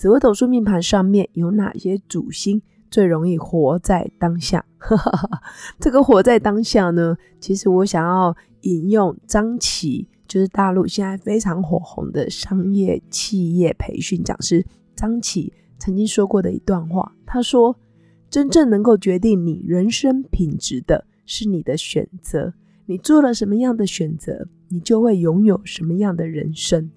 紫微斗数命盘上面有哪些主星最容易活在当下？这个活在当下呢，其实我想要引用张琪，就是大陆现在非常火红的商业企业培训讲师张琪曾经说过的一段话。他说：“真正能够决定你人生品质的是你的选择，你做了什么样的选择，你就会拥有什么样的人生。”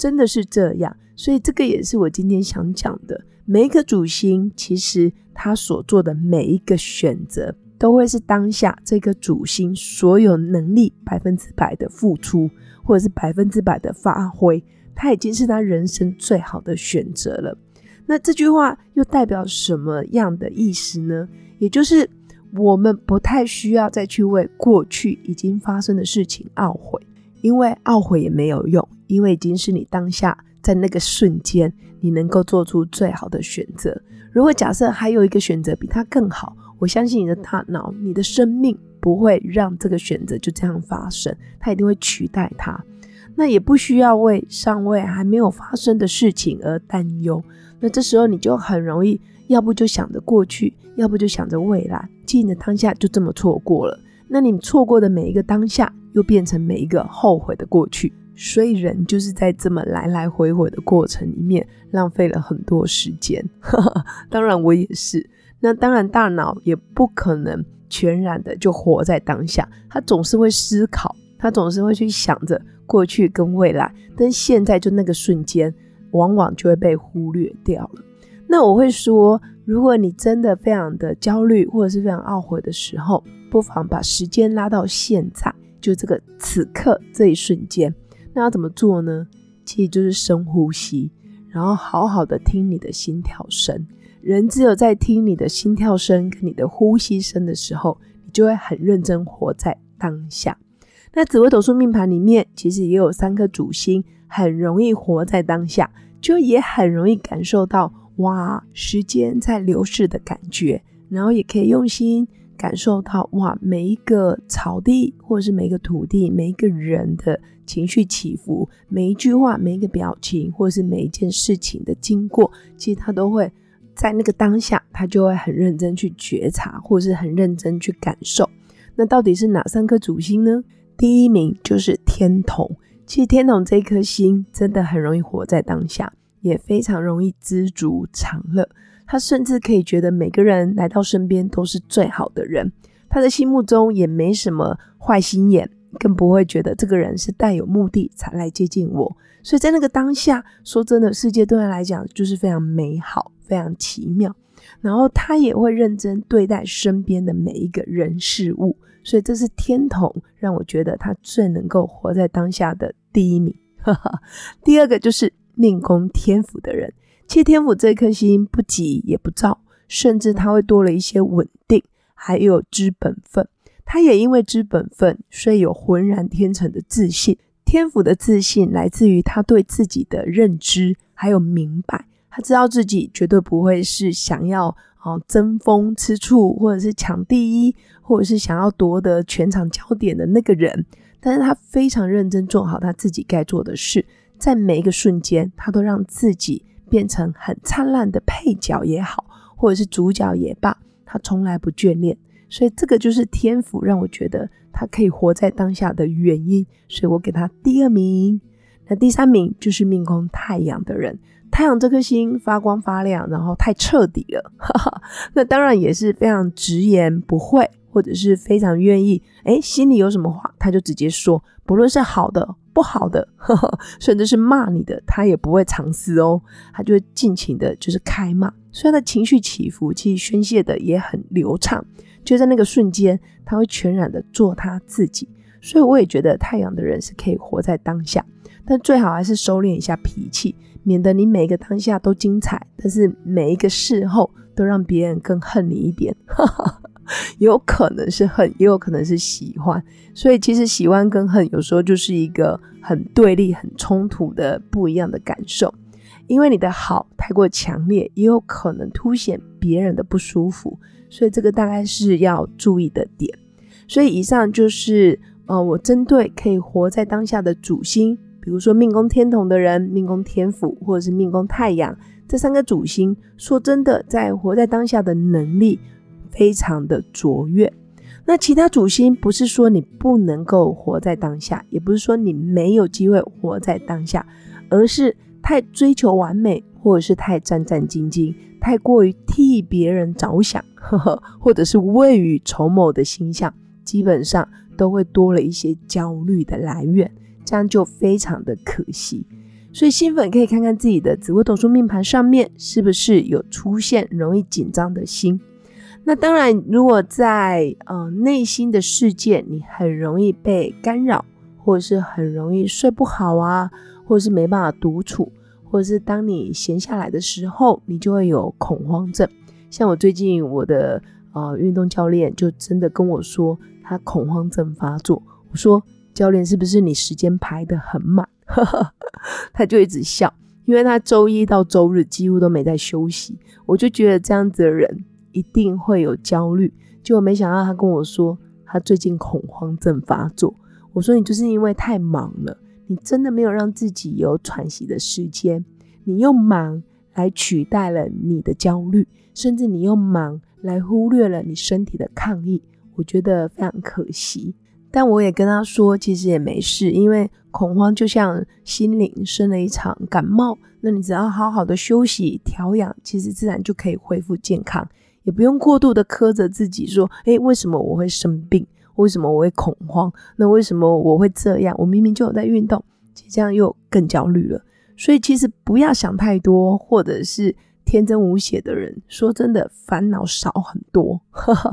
真的是这样。所以这个也是我今天想讲的。每一个主星，其实他所做的每一个选择，都会是当下这个主星所有能力百分之百的付出，或者是百分之百的发挥。他已经是他人生最好的选择了。那这句话又代表什么样的意思呢？也就是我们不太需要再去为过去已经发生的事情懊悔，因为懊悔也没有用，因为已经是你当下。在那个瞬间，你能够做出最好的选择。如果假设还有一个选择比它更好，我相信你的大脑、你的生命不会让这个选择就这样发生，它一定会取代它。那也不需要为尚未还没有发生的事情而担忧。那这时候你就很容易，要不就想着过去，要不就想着未来，记你的当下就这么错过了。那你错过的每一个当下，又变成每一个后悔的过去。所以人就是在这么来来回回的过程里面浪费了很多时间，当然我也是。那当然大脑也不可能全然的就活在当下，他总是会思考，他总是会去想着过去跟未来，但现在就那个瞬间，往往就会被忽略掉了。那我会说，如果你真的非常的焦虑或者是非常懊悔的时候，不妨把时间拉到现在，就这个此刻这一瞬间。那要怎么做呢？其实就是深呼吸，然后好好的听你的心跳声。人只有在听你的心跳声跟你的呼吸声的时候，你就会很认真活在当下。那紫微斗数命盘里面，其实也有三颗主星，很容易活在当下，就也很容易感受到哇，时间在流逝的感觉，然后也可以用心。感受到哇，每一个草地，或者是每一个土地，每一个人的情绪起伏，每一句话，每一个表情，或者是每一件事情的经过，其实他都会在那个当下，他就会很认真去觉察，或是很认真去感受。那到底是哪三颗主星呢？第一名就是天同。其实天同这颗星真的很容易活在当下，也非常容易知足常乐。他甚至可以觉得每个人来到身边都是最好的人，他的心目中也没什么坏心眼，更不会觉得这个人是带有目的才来接近我。所以在那个当下，说真的，世界对他来讲就是非常美好、非常奇妙。然后他也会认真对待身边的每一个人事物，所以这是天同让我觉得他最能够活在当下的第一名。第二个就是命宫天府的人。七天府这颗星不急也不躁，甚至他会多了一些稳定，还有知本分。他也因为知本分，所以有浑然天成的自信。天府的自信来自于他对自己的认知还有明白，他知道自己绝对不会是想要哦争风吃醋，或者是抢第一，或者是想要夺得全场焦点的那个人。但是他非常认真做好他自己该做的事，在每一个瞬间，他都让自己。变成很灿烂的配角也好，或者是主角也罢，他从来不眷恋，所以这个就是天赋，让我觉得他可以活在当下的原因，所以我给他第二名。那第三名就是命宫太阳的人，太阳这颗星发光发亮，然后太彻底了，那当然也是非常直言不讳，或者是非常愿意，哎，心里有什么话他就直接说，不论是好的。不好的，甚至是骂你的，他也不会藏私哦，他就会尽情的，就是开骂。所以他的情绪起伏，其实宣泄的也很流畅。就在那个瞬间，他会全然的做他自己。所以我也觉得太阳的人是可以活在当下。但最好还是收敛一下脾气，免得你每一个当下都精彩，但是每一个事后都让别人更恨你一点。有可能是恨，也有可能是喜欢。所以其实喜欢跟恨有时候就是一个很对立、很冲突的不一样的感受。因为你的好太过强烈，也有可能凸显别人的不舒服。所以这个大概是要注意的点。所以以上就是呃，我针对可以活在当下的主星，比如说命宫天同的人、命宫天府或者是命宫太阳这三个主星，说真的，在活在当下的能力非常的卓越。那其他主星不是说你不能够活在当下，也不是说你没有机会活在当下，而是太追求完美，或者是太战战兢兢。太过于替别人着想，呵呵，或者是未雨绸缪的形象，基本上都会多了一些焦虑的来源，这样就非常的可惜。所以新粉可以看看自己的紫微斗数命盘上面是不是有出现容易紧张的心。那当然，如果在呃内心的世界，你很容易被干扰，或者是很容易睡不好啊，或者是没办法独处。或者是当你闲下来的时候，你就会有恐慌症。像我最近，我的呃运动教练就真的跟我说，他恐慌症发作。我说，教练是不是你时间排得很满？他就一直笑，因为他周一到周日几乎都没在休息。我就觉得这样子的人一定会有焦虑。结果没想到他跟我说，他最近恐慌症发作。我说，你就是因为太忙了。你真的没有让自己有喘息的时间，你用忙来取代了你的焦虑，甚至你用忙来忽略了你身体的抗议，我觉得非常可惜。但我也跟他说，其实也没事，因为恐慌就像心灵生了一场感冒，那你只要好好的休息调养，其实自然就可以恢复健康，也不用过度的苛责自己，说，诶，为什么我会生病？为什么我会恐慌？那为什么我会这样？我明明就有在运动，其实这样又更焦虑了。所以其实不要想太多，或者是天真无邪的人，说真的，烦恼少很多。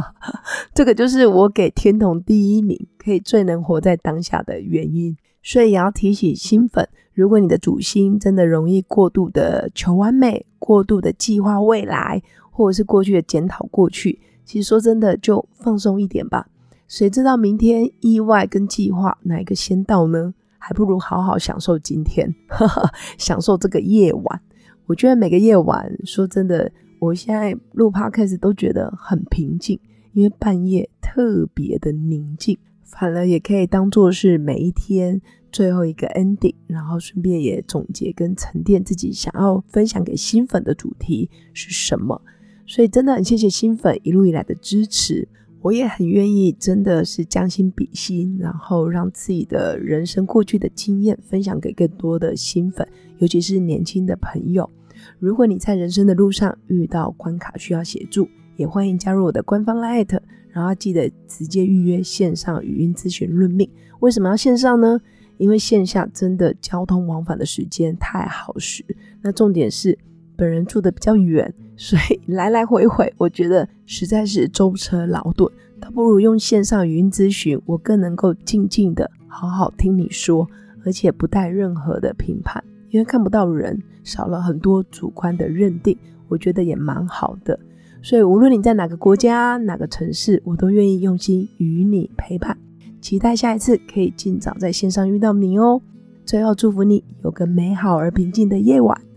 这个就是我给天童第一名，可以最能活在当下的原因。所以也要提醒新粉，如果你的主心真的容易过度的求完美，过度的计划未来，或者是过去的检讨过去，其实说真的，就放松一点吧。谁知道明天意外跟计划哪一个先到呢？还不如好好享受今天，享受这个夜晚。我觉得每个夜晚，说真的，我现在录 podcast 都觉得很平静，因为半夜特别的宁静。反而也可以当做是每一天最后一个 ending，然后顺便也总结跟沉淀自己想要分享给新粉的主题是什么。所以真的很谢谢新粉一路以来的支持。我也很愿意，真的是将心比心，然后让自己的人生过去的经验分享给更多的新粉，尤其是年轻的朋友。如果你在人生的路上遇到关卡需要协助，也欢迎加入我的官方 Line，然后记得直接预约线上语音咨询论命。为什么要线上呢？因为线下真的交通往返的时间太耗时。那重点是。本人住的比较远，所以来来回回，我觉得实在是舟车劳顿，倒不如用线上语音咨询，我更能够静静的好好听你说，而且不带任何的评判，因为看不到人，少了很多主观的认定，我觉得也蛮好的。所以无论你在哪个国家、哪个城市，我都愿意用心与你陪伴，期待下一次可以尽早在线上遇到你哦。最后祝福你有个美好而平静的夜晚。